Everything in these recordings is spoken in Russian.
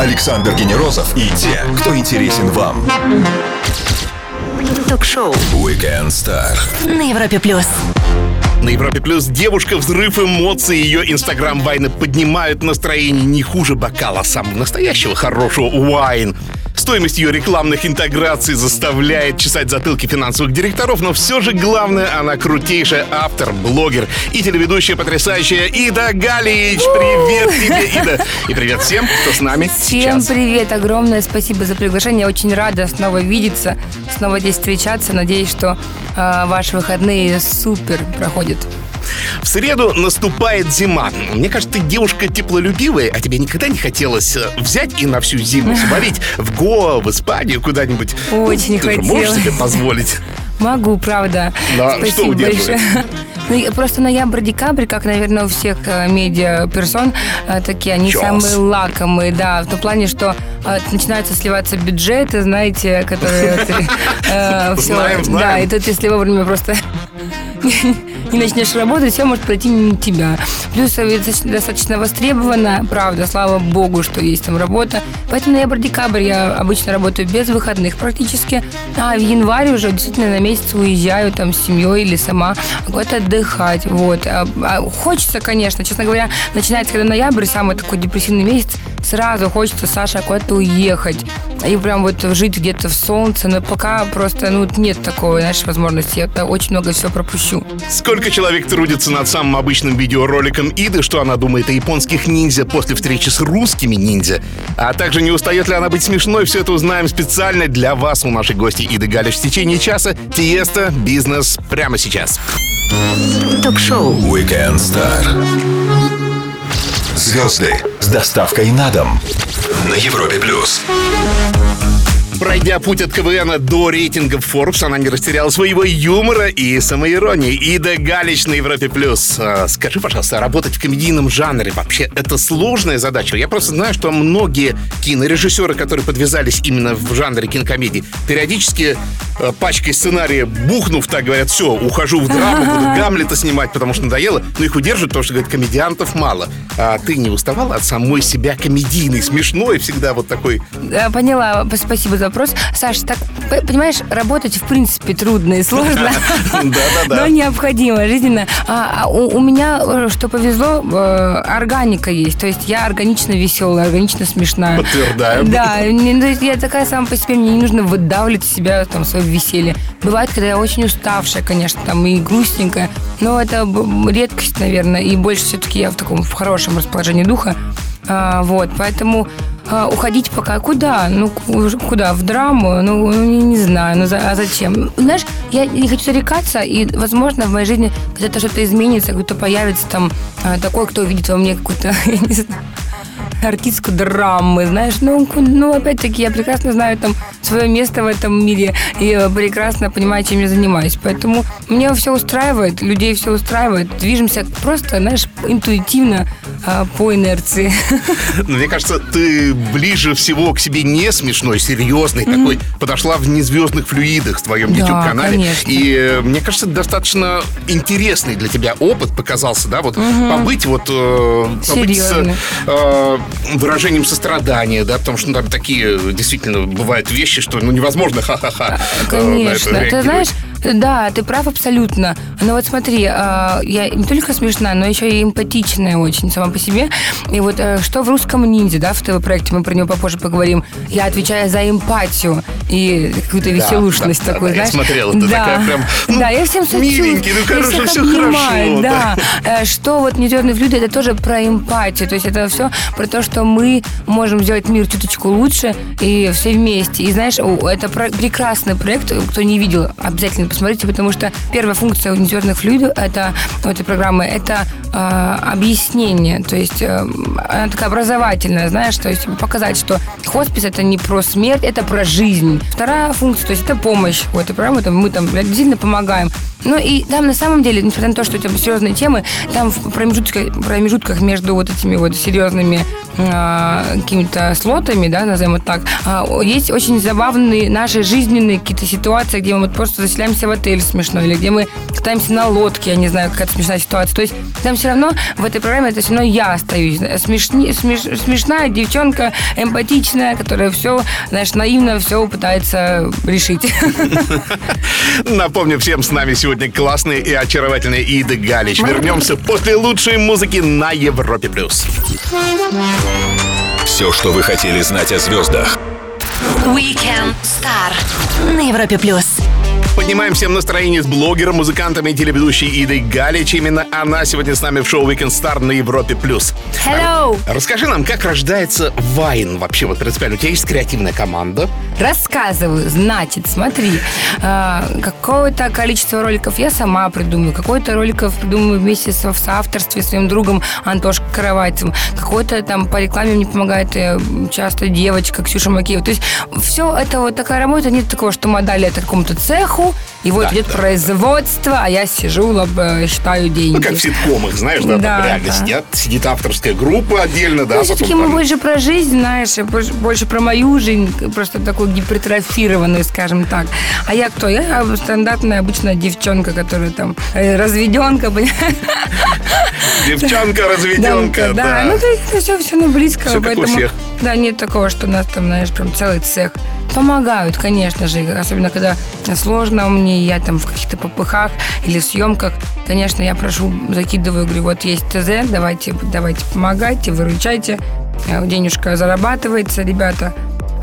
Александр Генерозов и те, кто интересен вам. Ток-шоу Weekend Star. на Европе плюс. На Европе Плюс девушка взрыв эмоций. Ее инстаграм вайны поднимают настроение не хуже бокала самого настоящего хорошего вайн. Стоимость ее рекламных интеграций заставляет чесать затылки финансовых директоров, но все же главное, она крутейшая автор, блогер и телеведущая потрясающая Ида Галич. Привет тебе, Ида. И привет всем, кто с нами Всем сейчас. привет, огромное спасибо за приглашение. Очень рада снова видеться, снова здесь встречаться. Надеюсь, что э, ваши выходные супер проходят. В среду наступает зима. Мне кажется, ты девушка теплолюбивая, а тебе никогда не хотелось э, взять и на всю зиму свалить в Гоа, в Испанию куда-нибудь. Очень ты же можешь хотелось. себе позволить. Могу, правда. Да, Спасибо что удерживает? большое. Ну, просто ноябрь-декабрь, как, наверное, у всех э, медиа-персон, э, такие, они Чёс. самые лакомые, да, в том плане, что начинаются сливаться бюджеты, знаете, которые... Знаем, знаем. Да, и тут, если вовремя просто не начнешь работать, все может пройти мимо тебя. Плюс достаточно- востребовано, правда, слава богу, что есть там работа. Поэтому ноябрь-декабрь я обычно работаю без выходных практически. А в январе уже действительно на месяц уезжаю там с семьей или сама куда-то отдыхать. Вот. А- а хочется, конечно, честно говоря, начинается когда ноябрь, самый такой депрессивный месяц, сразу хочется, Саша, куда-то уехать. И прям вот жить где-то в солнце, но пока просто, ну, нет такого, знаешь, возможности. Я очень много всего пропущу. Сколько человек трудится над самым обычным видеороликом Иды, что она думает о японских ниндзя после встречи с русскими ниндзя. А также не устает ли она быть смешной, все это узнаем специально для вас у нашей гости Иды Галиш в течение часа. Тиеста, бизнес прямо сейчас. Ток-шоу Weekend Star. Звезды с доставкой на дом на Европе плюс. Пройдя путь от КВН до рейтингов Forbes, она не растеряла своего юмора и самоиронии. Ида Галич на Европе+. плюс. А, Скажи, пожалуйста, работать в комедийном жанре вообще это сложная задача? Я просто знаю, что многие кинорежиссеры, которые подвязались именно в жанре кинокомедии, периодически э, пачкой сценария бухнув, так говорят, все, ухожу в драму, буду Гамлета снимать, потому что надоело. Но их удерживают, потому что, говорят, комедиантов мало. А ты не уставала от самой себя комедийной, смешной, всегда вот такой Да, Поняла, спасибо за вопрос. Саш, так, понимаешь, работать в принципе трудно и сложно, но необходимо, жизненно. А, а у, меня, э, что повезло, э, органика есть. То есть я органично веселая, органично смешная. Подтверждаем. Да, есть я такая сама по себе, мне не нужно выдавливать себя там свое веселье. Бывает, когда я очень уставшая, конечно, там и грустненькая, но это редкость, наверное, и больше все-таки я в таком в хорошем расположении духа. А, вот, поэтому а, уходить пока куда? Ну, ку- куда? В драму? Ну, не, не знаю, ну за- а зачем? Знаешь, я не хочу зарекаться, и, возможно, в моей жизни когда-то что-то изменится, кто-то появится там а, такой, кто увидит во мне какую-то, я не знаю, артистку драмы, знаешь, ну, ну, опять-таки, я прекрасно знаю там свое место в этом мире и э, прекрасно понимаю, чем я занимаюсь. Поэтому мне все устраивает, людей все устраивает. Движемся просто, знаешь, интуитивно а, по инерции. Мне кажется, ты ближе всего к себе не смешной, серьезный такой. Подошла в незвездных флюидах в твоем Да, YouTube-канале. И э, мне кажется, достаточно интересный для тебя опыт показался, да, вот побыть вот э, побыть с э, выражением сострадания, да, потому что ну, там такие действительно бывают вещи, что ну невозможно ха-ха-ха. э, на это Конечно. Ты знаешь, да, ты прав абсолютно. Но вот смотри, а, я не только смешная, но еще и эмпатичная очень сама по себе. И вот э, что в русском ниндзя, да, в ТВ-проекте, мы про него попозже поговорим, я отвечаю за эмпатию и какую-то веселушность да, такую, да, я знаешь. смотрел, ты да. такая прям, ну, Да, я всем сочувствую. миленький, ну, я всех всё обнимаю, хорошо, Да. Э, Что вот «Нетерные люди» это тоже про эмпатию. То есть это все про то, что мы можем сделать мир чуточку лучше и все вместе. И знаешь, это прекрасный проект. Кто не видел, обязательно посмотрите, потому что первая функция у «Нетерных флюидов» это, у этой программы это э, объяснение. То есть э, она такая образовательная, знаешь, то есть показать, что хоспис это не про смерть, это про жизнь. Вторая функция, то есть это помощь у этой программы, там, мы там действительно помогаем. Ну и там на самом деле, несмотря на то, что это серьезные темы, там в промежутках, промежутках между вот этими вот серьезными э, какими-то слотами, да, назовем это так, э, есть очень забавные наши жизненные какие-то ситуации, где мы вот просто заселяемся в отель смешно, или где мы катаемся на лодке, я не знаю, какая-то смешная ситуация. То есть там все равно в этой программе это все равно я остаюсь. Смешни, смеш, смешная девчонка, эмпатичная, которая все, знаешь, наивно все пытается решить. Напомню всем, с нами сегодня классные и очаровательные Ида Галич. Вернемся после лучшей музыки на Европе+. плюс. Все, что вы хотели знать о звездах. Weekend Star на Европе плюс. Поднимаем всем настроение с блогером, музыкантом и телеведущей Идой Галич. Именно она сегодня с нами в шоу Weekend Star на Европе+. плюс. Hello! Расскажи нам, как рождается Вайн вообще? Вот принципиально, у тебя есть креативная команда? Рассказываю. Значит, смотри, э, какое-то количество роликов я сама придумываю, какое-то роликов придумываю вместе со, в соавторстве с своим другом Антошкой Каравайцем, какой-то там по рекламе мне помогает э, часто девочка Ксюша Макеева. То есть все это вот такая работа, нет такого, что мы отдали это какому-то цеху, и вот Да, идет да. производство, а я сижу, лоб, э, считаю деньги. Ну, как в ситкомах, знаешь, да, Да, там реально да. сидят, сидит авторская группа отдельно, да, Ну, потом все-таки мы там- больше про жизнь, знаешь, больше, больше про мою жизнь, просто такую гипертрофированную, скажем так. А я кто? Я стандартная обычная девчонка, которая там э, разведенка, понимаешь? Девчонка, разведенка, да. Ну, то есть это все, все на близко, у поэтому... всех. Да, нет такого, что у нас там, знаешь, прям целый цех. Помогают, конечно же, особенно когда сложно мне, я там в каких-то попыхах или съемках, конечно, я прошу, закидываю, говорю, вот есть ТЗ, давайте, давайте помогайте, выручайте, денежка зарабатывается, ребята.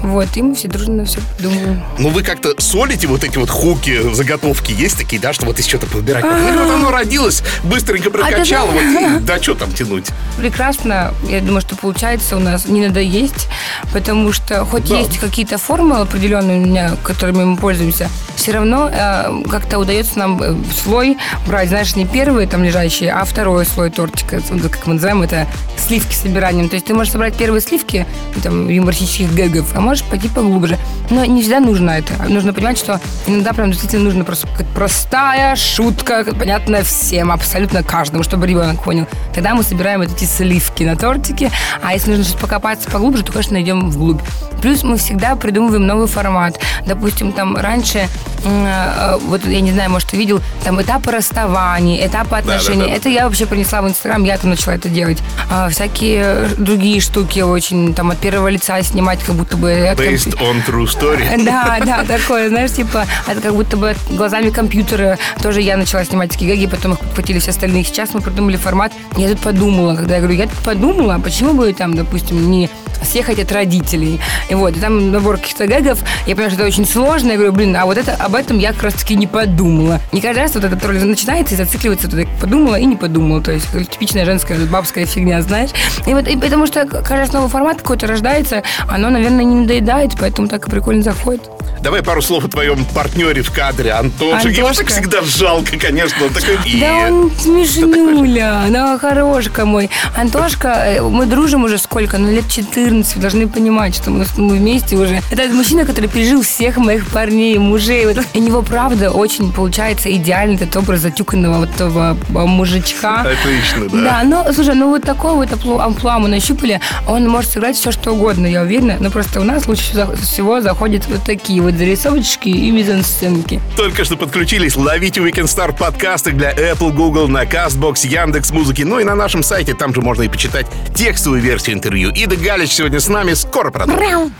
Вот, и мы все дружно все думаем. Ну, вы как-то солите вот эти вот хуки, заготовки есть такие, да, что вот из что-то подбирать? Ну, вот оно родилось, быстренько прокачал, да. вот, и, да, что там тянуть? прекрасно. Я думаю, что получается у нас не надо есть, потому что хоть Да. есть какие-то формулы определенные у меня, которыми мы пользуемся, все равно э, как-то удается нам э, слой брать, знаешь, не первый там лежащий, а второй слой тортика, как мы называем это сливки собиранием. То есть ты можешь собрать первые сливки, там, юмористических гэгов, а можешь пойти поглубже. Но не всегда нужно это. Нужно понимать, что иногда прям действительно нужно просто простая шутка, понятная всем, абсолютно каждому, чтобы ребенок понял. Тогда мы собираем вот эти сливки на тортике, а если нужно что-то покопаться поглубже, то, конечно, идем вглубь. Плюс мы всегда придумываем новый формат. Допустим, там раньше, э, вот я не знаю, может, ты видел, там этапы расставаний, этапы отношений. да, да. Это я вообще принесла в Инстаграм, я там начала это делать. А, всякие другие штуки очень, там, от первого лица снимать, как будто бы... от Based on true story. да, да, такое, знаешь, типа, это как будто бы глазами компьютера тоже я начала снимать такие гэги, потом их подхватили все остальные. Сейчас мы придумали формат. Я тут подумала, когда я говорю, я тут подумала, а почему бы там, допустим, не съехать от родителей. И вот, и там набор каких-то гэгов. Я понимаю, что это очень сложно. Я говорю, блин, а вот это об этом я как раз таки не подумала. Не каждый раз вот этот роль начинается и зацикливается, вот подумала и не подумала. То есть типичная женская бабская фигня, знаешь. И вот и потому что каждый раз новый формат какой-то рождается, оно, наверное, не надоедает, поэтому так и прикольно заходит. Давай пару слов о твоем партнере в кадре, Антоше. Его так всегда жалко, конечно. Он такой... Да он смешнуля, да, хорошка мой. Антошка, э, мы дружим уже сколько? Ну, лет 14. Вы должны понимать, что мы, мы вместе уже. Это мужчина, который пережил всех моих парней, мужей. Вот. У него, правда, очень получается идеальный этот образ затюканного вот этого а, мужичка. Отлично, да. Да, ну, слушай, ну вот такой вот амплу- амплуа мы нащупали. Он может сыграть все, что угодно, я уверена. Но просто у нас лучше всего заходят вот такие вот зарисовочки и мизансценки. Только что подключились. Ловите Weekend Star подкасты для Apple, Google, на CastBox, Яндекс Музыки. Ну и на нашем сайте, там же можно и почитать текстовую версию интервью. Ида Галич сегодня с нами. Скоро продолжим.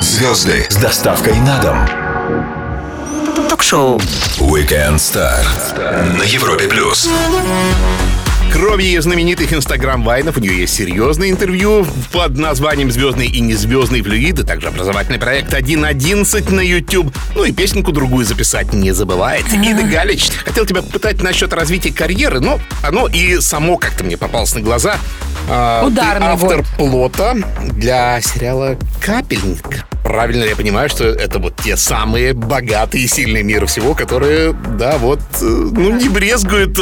Звезды с доставкой на дом. Ток-шоу. Weekend Star на Европе плюс. Кроме знаменитых инстаграм-вайнов, у нее есть серьезное интервью под названием «Звездный и незвездный флюиды», также образовательный проект 1.11 на YouTube, ну и песенку другую записать не забывает. Ида Галич, хотел тебя попытать насчет развития карьеры, но оно и само как-то мне попалось на глаза. Ударный ты автор вот. плота для сериала «Капельник». Правильно ли я понимаю, что это вот те самые богатые и сильные мира всего, которые, да, вот, э, ну, не брезгуют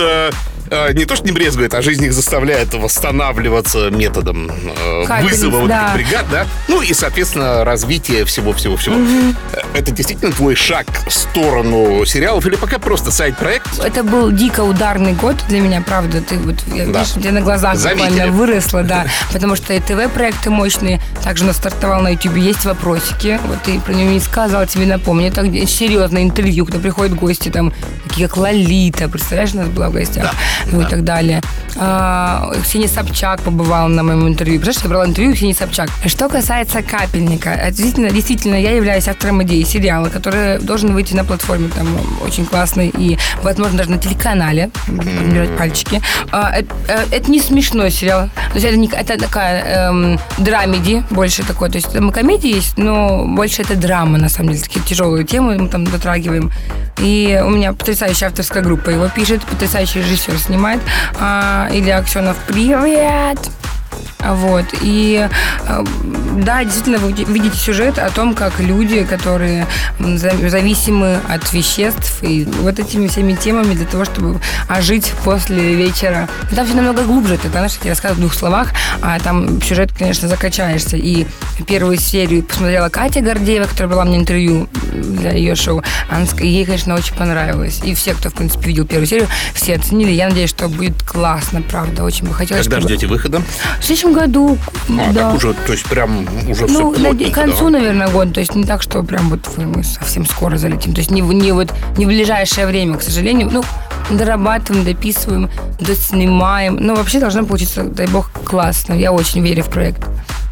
э, э, не то что не брезгует, а жизнь их заставляет восстанавливаться методом э, Капельниц, вызова вот да. этих бригад, да? Ну и, соответственно, развитие всего-всего-всего. Это действительно твой шаг в сторону сериалов или пока просто сайт-проект? Это был дико ударный год для меня, правда. Ты вот, я, Да. видишь, тебя на глазах Заметили. буквально выросла, да. Потому что и ТВ-проекты мощные. Также у нас стартовал на YouTube «Есть вопросики». Вот ты про него не сказал, тебе напомню. Это где серьезное интервью, когда приходят гости, там, такие как Лолита. Представляешь, у нас была в гостях? Ну и так далее. А, Ксения Собчак побывала на моем интервью. Представляешь, я брала интервью Ксении Собчак. Что касается «Капельника», действительно, действительно, я являюсь автором идеи сериала, который должен выйти на платформе там очень классный и, возможно, даже на телеканале. Держать пальчики. А, это, э, это не смешной сериал. То есть это, не, это такая эм, драмеди больше такой. То есть там и комедия есть, но больше это драма, на самом деле. Такие тяжелые темы мы там дотрагиваем. И у меня потрясающая авторская группа его пишет, потрясающий режиссер снимает. А, Илья Аксенов, привет! Вот. И э, да, действительно, вы видите сюжет о том, как люди, которые зависимы от веществ и вот этими всеми темами для того, чтобы ожить после вечера. Там все намного глубже. Это, знаешь, я рассказываю в двух словах, а там сюжет, конечно, закачаешься. И первую серию посмотрела Катя Гордеева, которая была мне интервью для ее шоу. Она ей, конечно, очень понравилось. И все, кто, в принципе, видел первую серию, все оценили. Я надеюсь, что будет классно, правда. Очень бы хотелось, Когда чтобы- ждете выхода? В следующем году, А, да. так уже, то есть прям уже все ну, плотненько, к концу, да? наверное, года. То есть не так, что прям вот мы совсем скоро залетим. То есть не, в- не, вот, не в ближайшее время, к сожалению. Ну, дорабатываем, дописываем, доснимаем. Ну, вообще должно получиться, дай бог, классно. Я очень верю в проект.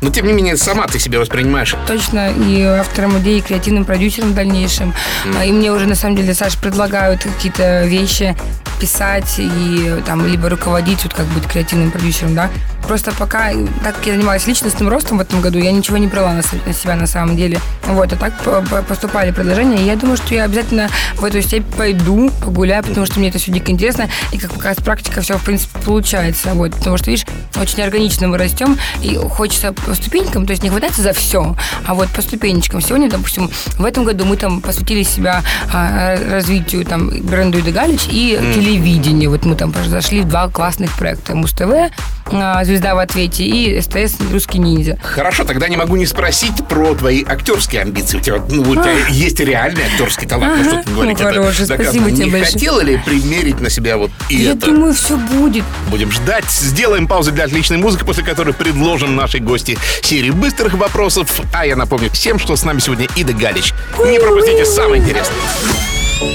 Но, тем не менее, сама ты себя воспринимаешь Точно, и автором идеи, и креативным продюсером в дальнейшем. А, И мне уже, на самом деле, Саш, предлагают какие-то вещи писать и там либо руководить, вот как быть креативным продюсером, да. Просто пока, так как я занималась личностным ростом в этом году, я ничего не брала на, на себя на самом деле. Вот, а так по- по- поступали предложения, и я думаю, что я обязательно в эту степь пойду, погуляю, потому что мне это все дико интересно, и как показывает практика, все, в принципе, получается. Вот, потому что, видишь, очень органично мы растем, и хочется по ступенькам, то есть не хвататься за все, а вот по ступенечкам. Сегодня, допустим, в этом году мы там посвятили себя а, развитию там бренду Ида Галич и телевидению. Вот мы там зашли в два классных проекта. Муз-ТВ, а, «Звезда в ответе» и СТС «Русский ниндзя». Хорошо, тогда не могу не спросить про твои актерские амбиции. У тебя, ну, у тебя есть реальный актерский талант. Ну, что ты ну, говорить, это хороший, доказано. спасибо тебе Не большое. хотела ли примерить на себя вот и Я это? думаю, все будет. Будем ждать. Сделаем паузу для отличной музыки, после которой предложим нашей гости серию быстрых вопросов. А я напомню всем, что с нами сегодня Ида Галич. Не пропустите самое интересное.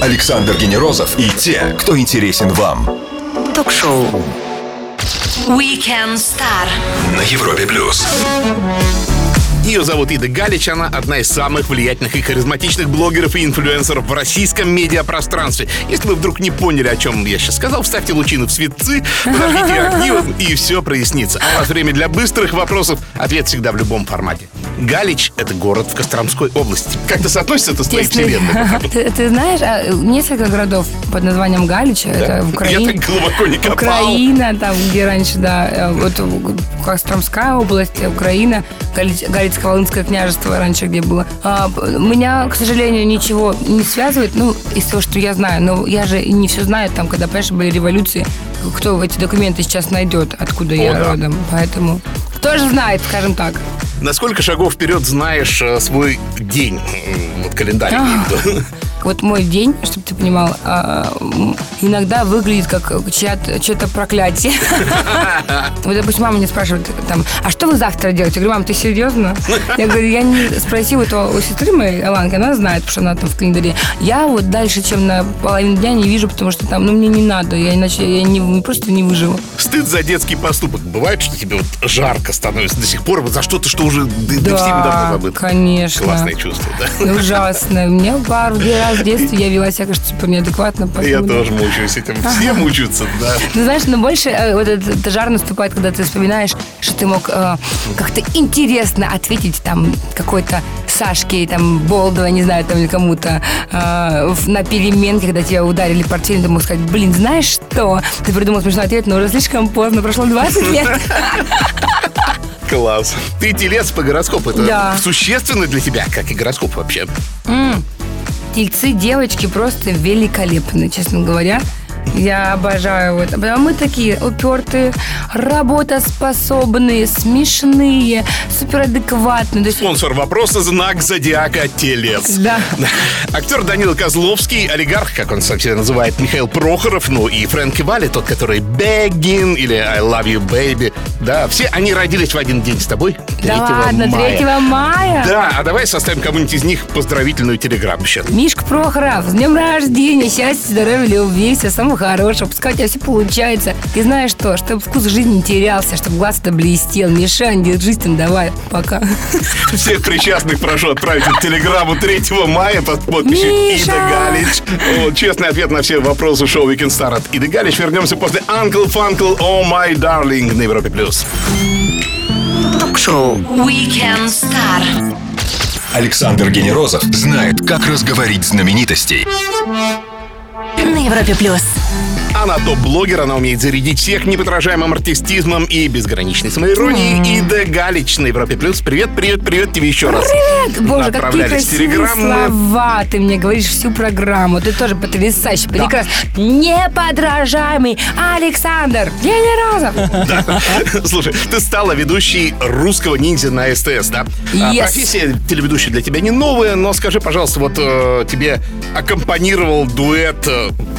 Александр Генерозов и те, кто интересен вам. Ток-шоу. Weekend Star. На Европе плюс. Ее зовут Ида Галич, она одна из самых влиятельных и харизматичных блогеров и инфлюенсеров в российском медиапространстве. Если вы вдруг не поняли, о чем я сейчас сказал, вставьте лучины в светцы, подожгите огни, и все прояснится. А у вас время для быстрых вопросов. Ответ всегда в любом формате. Галич — это город в Костромской области. Как-то соотносится это с твоей вселенной? ты, ты знаешь, а, несколько городов под названием Галич, это в Украине. Я так глубоко не копал. Украина, там, где раньше, да, э, вот Костромская область, Украина, Галиц- Галицко-Волынское княжество раньше где было. А, меня, к сожалению, ничего не связывает, ну, из того, что я знаю, но я же не все знаю, там, когда, понимаешь, были революции, кто эти документы сейчас найдет, откуда я да. родом, поэтому кто же знает, скажем так. На сколько шагов вперед знаешь э, свой день? Вот календарь. Вот мой день, чтобы ты понимал, а, иногда выглядит как чье-то проклятие. Вот, допустим, мама меня спрашивает, там, а что вы завтра делаете? Я говорю, мам, ты серьезно? Я говорю, я не спросила этого у сестры моей, Аланки, она знает, потому что она там в календаре. Я вот дальше, чем на половину дня не вижу, потому что там, ну, мне не надо, я иначе я не, просто не выживу. Стыд за детский поступок. Бывает, что тебе вот жарко становится до сих пор вот за что-то, что уже да, да всеми давно забыто. конечно. Классное чувство, да? Ужасно. Мне пару раз в детстве я вела себя, кажется, типа, неадекватно. Я тоже мучаюсь этим. Все мучаются, да. Ну, знаешь, но больше э, вот этот, жар наступает, когда ты вспоминаешь, что ты мог э, как-то интересно ответить там какой-то Сашке, там, Болдова, не знаю, там, кому-то э, на переменке, когда тебя ударили портфелем, ты мог сказать, блин, знаешь что? Ты придумал смешной ответ, но уже слишком поздно, прошло 20 лет. Класс. Ты телец по гороскопу. Это Да. существенно для тебя, как и гороскоп вообще. Тельцы девочки просто великолепны, честно говоря. Я обожаю вот. А мы такие упертые, работоспособные, смешные, суперадекватные. Спонсор вопроса знак зодиака Телец. Да. Актер Данил Козловский, олигарх, как он сам себя называет, Михаил Прохоров, ну и Фрэнки Валли, тот, который Бегин или I Love You Baby. Да, все они родились в один день с тобой. 3 Да ладно, мая. 3 мая. Да, а давай составим кому-нибудь из них поздравительную телеграмму сейчас. Мишка Прохоров, с днем рождения, счастья, здоровья, любви, всего самого хорошего. Пускай у тебя все получается. И знаешь что, чтобы вкус жизни не терялся, чтобы глаз-то блестел. Мишань, держись там, давай, пока. Всех причастных прошу отправить эту телеграмму 3 мая под подписью Миша! Ида Галич. Вот, честный ответ на все вопросы шоу Weekend Star от Иды Галич. Вернемся после Uncle Funkle Oh My Darling на Европе+. плюс. Ток-шоу Weekend Star. Александр Генерозов знает, как разговорить знаменитостей. На Европе плюс. Она топ-блогер, она умеет зарядить всех неподражаемым артистизмом и безграничной самоиронией. Ида Галич на Европе+. плюс. Привет, привет, привет тебе еще раз. Боже, какие красивые слова ты мне говоришь всю программу. Ты тоже потрясающий, прекрасный, неподражаемый Александр Генерозов. Слушай, ты стала ведущей русского ниндзя на СТС, да? А, Yes. Профессия телеведущей для тебя не новая, но скажи, пожалуйста, вот э, тебе аккомпанировал дуэт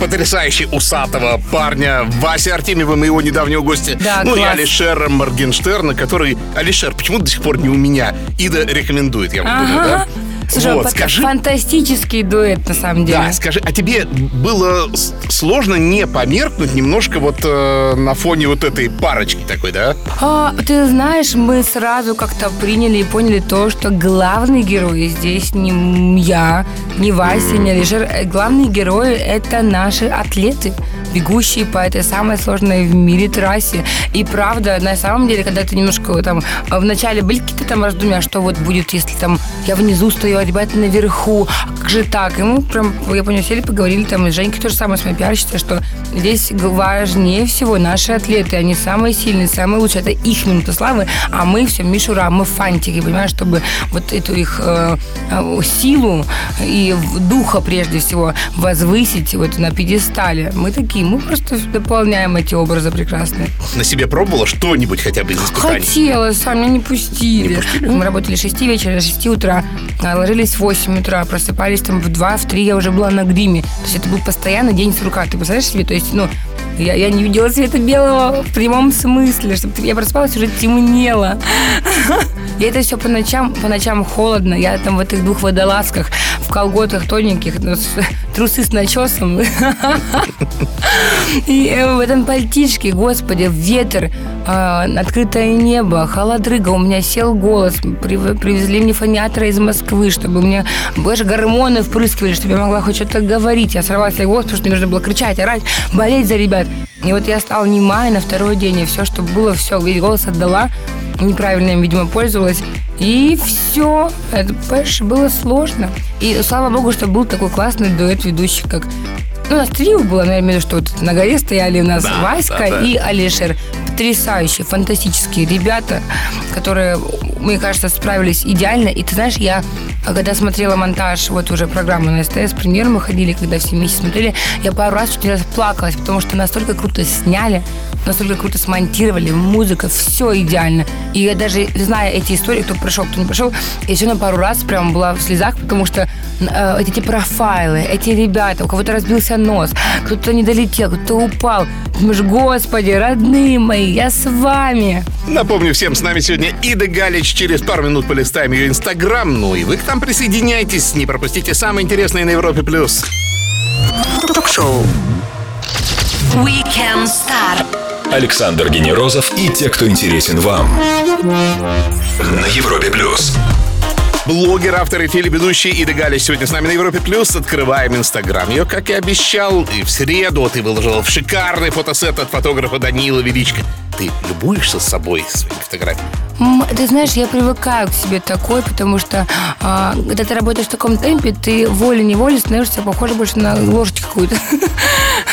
потрясающий усатого парня Вася Артемьева, моего недавнего гостя. Да, ну и класс. Алишера Моргенштерна, который... Алишер, почему до сих пор не у меня? Ида рекомендует, я вот думаю, да? Слушай, вот, скажи, фантастический дуэт на самом деле. да, скажи, а тебе было сложно не померкнуть немножко вот э, на фоне вот этой парочки такой, да? А, ты знаешь, мы сразу как-то приняли и поняли то, что главный герой здесь не я, не Вася, не Алишер. Э, Главные герои — это наши атлеты, бегущие по этой самой сложной в мире трассе. И правда, на самом деле, когда ты немножко там в начале были какие-то там раздумья, что вот будет, если там я внизу стою, а ребята наверху, а как же так? И мы прям, я понял, сели, поговорили там, и с Женькой то же самое, с моей пиарщицей, что здесь важнее всего наши атлеты, они самые сильные, самые лучшие, это их минута славы, а мы все мишура, мы фантики, понимаешь, чтобы вот эту их э, э, силу и духа прежде всего возвысить вот на пьедестале. Мы такие, мы просто дополняем эти образы прекрасные. На себе пробовала что-нибудь хотя бы из испытаний? Хотелось, а меня не пустили. Мы работали с 6 вечера до 6 утра, а ложились в 8 утра, просыпались там в 2, в 3 я уже была на гриме. То есть это был постоянно день с рука. Ты представляешь себе? То есть, ну, я, я не видела света белого в прямом смысле, чтобы я просыпалась, уже темнело. И это все по ночам, по ночам холодно. Я там в этих двух водолазках, в колготах тоненьких, ну, трусы с начесом. И э, в этом пальтишке, господи, ветер, а, открытое небо, холодрыга, у меня сел голос, Прив- привезли мне фониатора из Москвы, чтобы мне больше гормоны впрыскивали, чтобы я могла хоть что-то говорить. Я сорвала себе голос, потому что мне нужно было кричать, орать, болеть за ребят. И вот я стала немая на второй день, и все, что было, все, весь голос отдала, неправильно им, видимо, пользовалась. И все. Это, понимаешь, было сложно. И слава богу, что был такой классный дуэт ведущих, как ну, у нас трио было, наверное, имею в виду, что вот на горе стояли у нас Да, Васька да, да. и Алишер. Потрясающие, фантастические ребята, которые, мне кажется, справились идеально. И ты знаешь, я, когда смотрела монтаж, вот уже программу на СТС, премьер мы ходили, когда все вместе смотрели, я пару раз чуть не расплакалась, потому что настолько круто сняли, настолько круто смонтировали, музыка, все идеально. И я даже, зная эти истории, кто прошел, кто не прошел, я сегодня пару раз прям была в слезах, потому что э, эти профайлы, эти ребята, у кого-то разбился нос, кто-то не долетел, кто-то упал. Думаешь, господи, родные мои, я с вами. Напомню всем, с нами сегодня Ида Галич. Через пару минут полистаем ее инстаграм. Ну и вы к нам присоединяйтесь. Не пропустите самое интересное на Европе+. плюс. Ток-шоу Weekend Star. Александр Генерозов и те, кто интересен вам. На Европе плюс. Блогер, автор и телеведущий Ида Галич сегодня с нами на Европе+. плюс. Открываем инстаграм. Ее, как и обещал, и в среду ты выложила в шикарный фотосет от фотографа Даниила Величко. Ты любуешься собой своими фотографиями? Ты знаешь, я привыкаю к себе такой, потому что а, когда ты работаешь в таком темпе, ты волей-неволей становишься похоже больше на лошадь какую-то,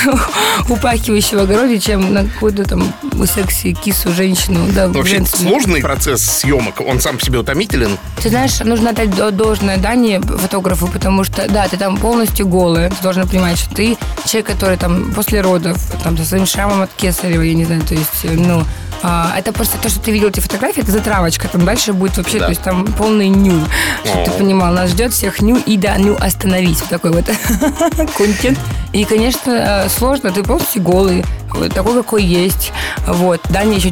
упахивающую в огороде, чем на какую-то там секси-кису женщину. Да, Ну, Вообще, сложный процесс съемок, он сам по себе утомителен. Ты знаешь, нужно отдать до- должное дание фотографу, потому что, да, ты там полностью голая. Ты должна понимать, что ты человек, который там после родов, там, со своим шрамом от кесарева, я не знаю, то есть, э, ну, а, это просто то, что ты видел эти фотографии, это затравочка. Там дальше будет вообще, Да. то есть там полный ню. Чтобы ты понимал, нас ждет всех ню и да, ню остановить. Вот такой вот контент. И, конечно, э, сложно, ты полностью голый, такой, какой есть. Вот. Даня еще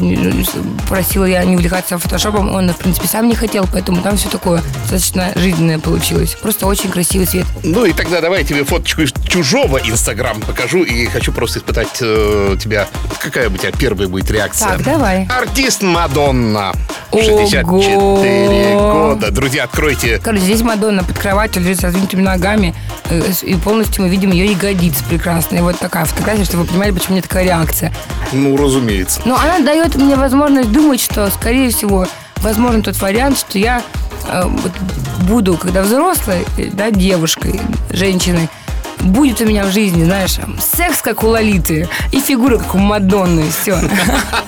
просила я не увлекаться фотошопом, он, в принципе, сам не хотел, поэтому там все такое достаточно жизненное получилось. Просто очень красивый цвет. Ну и тогда давай я тебе фоточку из чужого Инстаграма покажу и хочу просто испытать э, тебя. Какая у тебя первая будет реакция? Так, давай. Артист Мадонна. Ого. 64 года. Друзья, откройте. Короче, здесь Мадонна под кроватью лежит с раздвинутыми ногами, э, и полностью мы видим ее ягодицы прекрасно. И вот такая фотография, чтобы вы понимали, почему у меня такая реакция. Ну, разумеется. Но она дает мне возможность думать, что, скорее всего, возможен тот вариант, что я э, буду, когда взрослой, да, девушкой, женщиной, будет у меня в жизни, знаешь, секс, как у Лолиты, и фигура, как у Мадонны, все.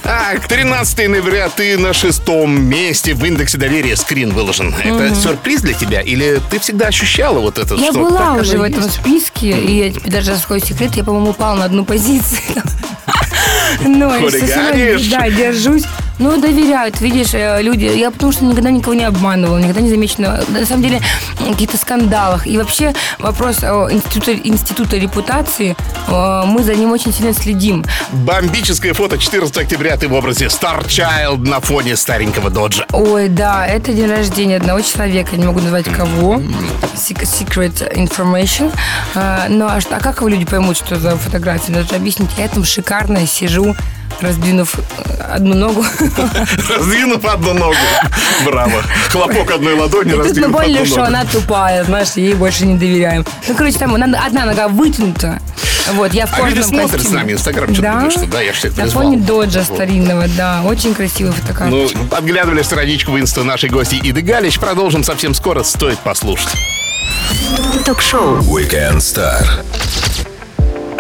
Так, 13 ноября ты на шестом месте в индексе доверия скрин выложен. Это сюрприз для тебя? Или ты всегда ощущала вот это, Я что была уже в этом списке, и я тебе даже раскрою секрет, я, по-моему, упала на одну позицию. Ну, всеми, да, держусь. Ну, доверяют, видишь, э, люди. Я потому что никогда никого не обманывала, никогда не замечена. На самом деле, каких-то скандалах. И вообще вопрос о института, института репутации, э, мы за ним очень сильно следим. Бомбическое фото 14 октября ты в образе Star Child на фоне старенького доджа. Ой, да, это день рождения одного человека, не могу назвать кого. Sec- Secret information. А, ну, а, а как люди поймут, что за фотография? Надо же объяснить. Я там шикарная сижу, раздвинув э, одну ногу. Раздвинув одну ногу. Браво. Хлопок одной ладони, тут мы раздвинув поняли, что она тупая, знаешь, ей больше не доверяем. Ну, короче, там одна нога вытянута. Вот, я в А люди кожаном смотрят костюме. с нами Инстаграм, что ты да? что да, я всех На фоне доджа Вот. старинного, да. Очень красивая Ну, фотокарточка. подглядывали страничку в инсту нашей гости Иды Галич. Продолжим совсем скоро. Стоит послушать. Ток-шоу. Weekend Star.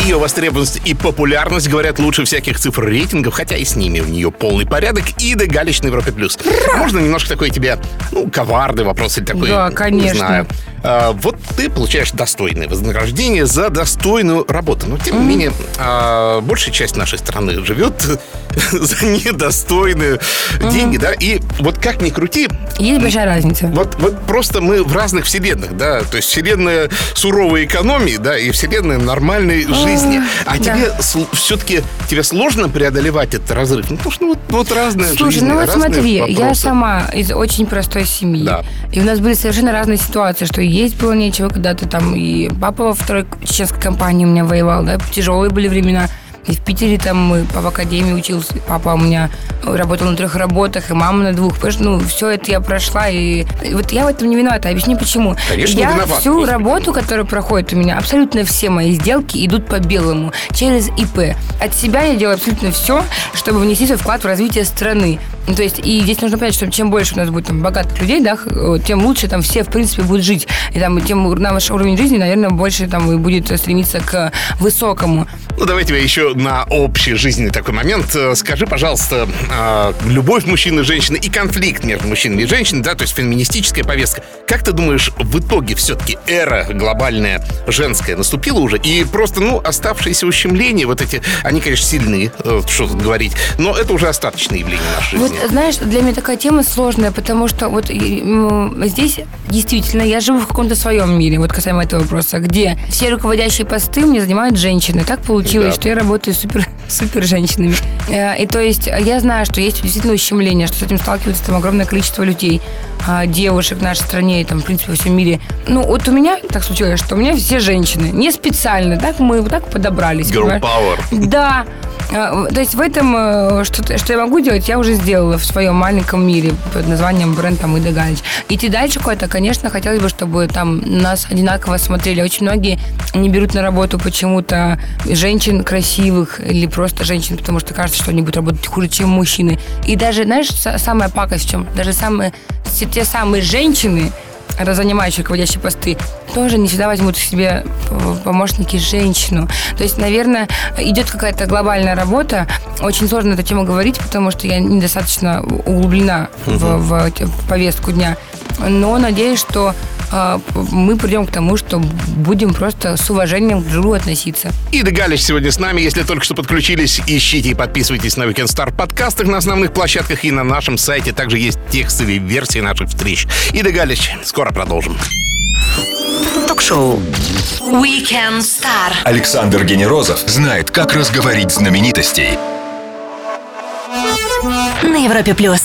Ее востребованность и популярность говорят лучше всяких цифр рейтингов, хотя и с ними у нее полный порядок. Ида Галич на Европе плюс. Можно немножко такой тебе, ну, коварный вопрос или такой? Да, Не конечно. знаю. А, вот ты получаешь достойное вознаграждение за достойную работу. Но, тем не менее, а, большая часть нашей страны живет за недостойные деньги, да? И вот как ни крути, Есть большая разница. вот, вот просто мы в разных вселенных, да, то есть вселенная суровой экономии, да, и вселенная нормальной жизни. А да. тебе все-таки тебе сложно преодолевать этот разрыв, ну потому что ну, вот, вот разная Слушай, жизнь, ну вот смотри, я вопросы. сама из очень простой семьи. Да. И у нас были совершенно разные ситуации, что есть было нечего, когда ты там, и папа во второй чеченской компании у меня воевал, да, тяжелые были времена. И в Питере там мы в академии учился, папа у меня работал на трех работах, и мама на двух. Понимаешь, ну, все это я прошла, и, и вот я в этом не виновата. Объясни, почему. Конечно, я виноват, всю господи. работу, которая проходит у меня, абсолютно все мои сделки идут по белому, через ИП. От себя я делаю абсолютно все, чтобы внести свой вклад в развитие страны. Ну, то есть, и здесь нужно понять, что чем больше у нас будет там, богатых людей, да, э, тем лучше там все, в принципе, будут жить. И там, тем наш уровень жизни, наверное, больше там и будет стремиться к высокому. Ну, давай тебя еще на общий жизненный такой момент. Э, Скажи, пожалуйста, а, любовь мужчины и женщины и конфликт между мужчинами и женщинами, да, то есть феминистическая повестка. Как ты думаешь, в итоге все-таки эра глобальная женская наступила уже? И просто, ну, оставшиеся ущемления, вот эти, они, конечно, сильны, э, что тут говорить, но это уже остаточное явление нашей Вот, жизни. Знаешь, для меня такая тема сложная, потому что вот м, здесь действительно я живу в каком-то своем мире, вот касаемо этого вопроса, где все руководящие посты мне занимают женщины. Так получилось, Да. что я работаю супер, супер женщинами. Э, И то есть я знаю, что есть действительно ущемление, что с этим сталкивается там огромное количество людей, а, девушек в нашей стране и там, в принципе, во всем мире. Ну, вот у меня так случилось, что у меня все женщины. Не специально, так мы вот так подобрались. Girl понимаешь? power. Да. То есть в этом, э, что, что я могу делать, я уже сделала в своем маленьком мире под названием бренд там Ида Галич. Идти дальше куда-то, конечно, хотелось бы, чтобы там нас одинаково смотрели. Очень многие не берут на работу почему-то женщин красивых или просто женщин, потому что кажется, что они будут работать хуже, чем мужчины. И даже, знаешь, са- самая пакость в чем? Даже самые, те самые женщины, занимающие руководящие посты, тоже не всегда возьмут к себе э, помощники женщину. То есть, наверное, идет какая-то глобальная работа. Очень сложно эту тему говорить, потому что я недостаточно углублена в, в в повестку дня. Но надеюсь, что мы придем к тому, что будем просто с уважением к другу относиться. Ида Галич сегодня с нами. Если только что подключились, ищите и подписывайтесь на Weekend Star подкастах на основных площадках и на нашем сайте. Также есть текстовые версии наших встреч. Ида Галич, скоро продолжим. Ток-шоу. Weekend Star. Александр Генерозов знает, как разговорить знаменитостей. На Европе плюс.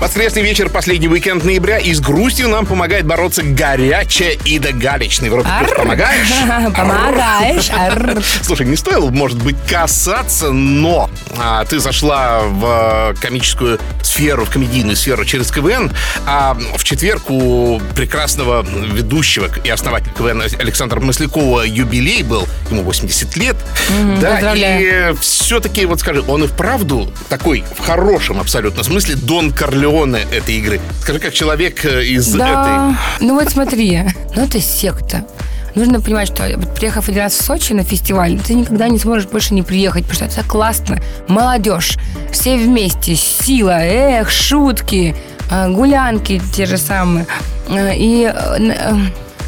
Воскресный вечер, последний уикенд ноября, и с грустью нам помогает бороться горячая Ида Галич. На Европе Плюс помогаешь? Помогаешь. Слушай, не стоило, может быть, касаться, но а, ты зашла в э, комическую сферу, в комедийную сферу через КВН, а в четверг у прекрасного ведущего и основателя КВН Александра Маслякова юбилей был, ему 80 лет. да, поздравляю. и все-таки, вот скажи, он и вправду такой, в хорошем абсолютно смысле, Дон Корлеоне этой игры. Скажи, как человек э, из Да. Ну вот смотри, ну это секта. Нужно понимать, что приехав один раз в Сочи на фестиваль, ты никогда не сможешь больше не приехать, потому что это классно. Молодежь, все вместе, сила, эх, шутки, э, гулянки те же самые. Э, И,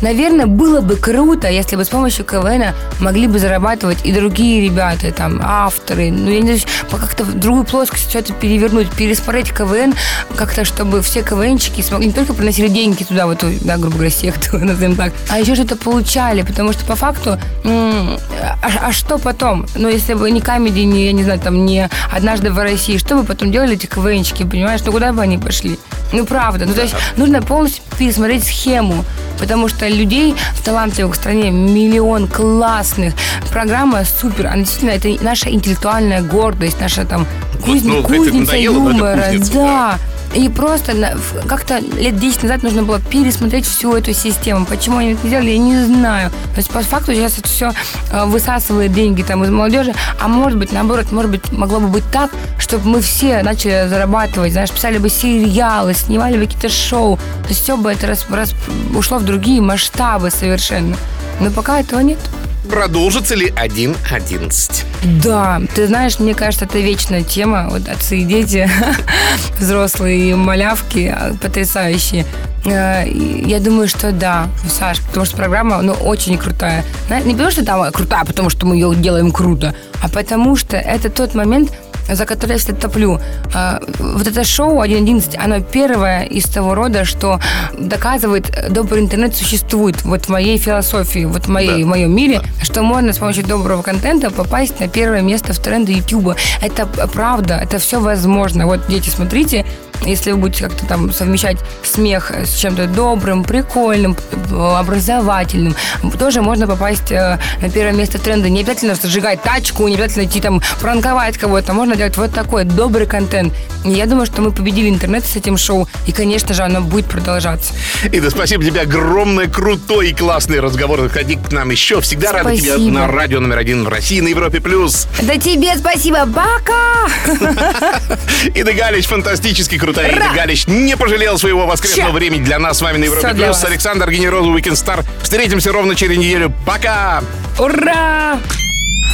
наверное, было бы круто, если бы с помощью КВН могли бы зарабатывать и другие ребята, там, авторы, ну, я не знаю, как-то в другую плоскость это перевернуть, пересмотреть КВН, как-то, чтобы все КВНчики смогли не только приносили деньги туда, в эту, да, грубо говоря, секту, назовем так, а еще что-то получали, потому что по факту, м, а, а что потом? Ну, если бы не камеди, не, я не знаю, там, не однажды в России, что бы потом делали эти КВНчики, понимаешь? Ну, куда бы они пошли? Ну, правда. Ну, то есть нужно полностью пересмотреть схему, потому что людей в талантливых в стране миллион классных. Программа супер. Она действительно, это наша интеллектуальная гордость, наша там кузни- ну, это кузница надоело, это юмора. кузница, да. И просто как-то лет 10 назад нужно было пересмотреть всю эту систему. Почему они это не делали, я не знаю. То есть, по факту, сейчас это все высасывает деньги там из молодежи. А может быть, наоборот, может быть, могло бы быть так, чтобы мы все начали зарабатывать, знаешь, писали бы сериалы, снимали бы какие-то шоу. То есть все бы это рас- рас- ушло в другие масштабы совершенно. Но пока этого нет. Продолжится ли 1.11? Да, ты знаешь, мне кажется, это вечная тема. Вот отцы и дети, взрослые и малявки а, потрясающие. Э, Я думаю, что да, Саш, потому что программа, ну, очень крутая. Не потому что там крутая, потому что мы ее делаем круто, а потому что это тот момент, за который я всегда топлю. А, Вот это шоу 1.11, оно первое из того рода, что доказывает, добрый интернет существует. Вот в моей философии, вот в, моей, Да. в моем мире, что можно с помощью доброго контента попасть на первое место в тренды YouTube. Это правда, это все возможно. Вот, дети, смотрите, если вы будете как-то там совмещать смех с чем-то добрым, прикольным, образовательным, тоже можно попасть э, на первое место тренда. Не обязательно зажигать тачку, не обязательно идти там пранковать кого-то. Можно делать вот такой добрый контент. И я думаю, что мы победили интернет с этим шоу. И, конечно же, оно будет продолжаться. Ида, спасибо тебе огромное, крутой и классный разговор. Заходи к нам еще. Всегда рада тебя Спасибо. на радио номер один в России, на Европе+. плюс. Да тебе спасибо, пока! Ида Галич фантастически крутая. Ида! Галич не пожалел своего воскресного времени для нас с вами на Европе+. Плюс. Александр Генерозов, Weekend Star. Встретимся ровно через неделю. Пока! Ура!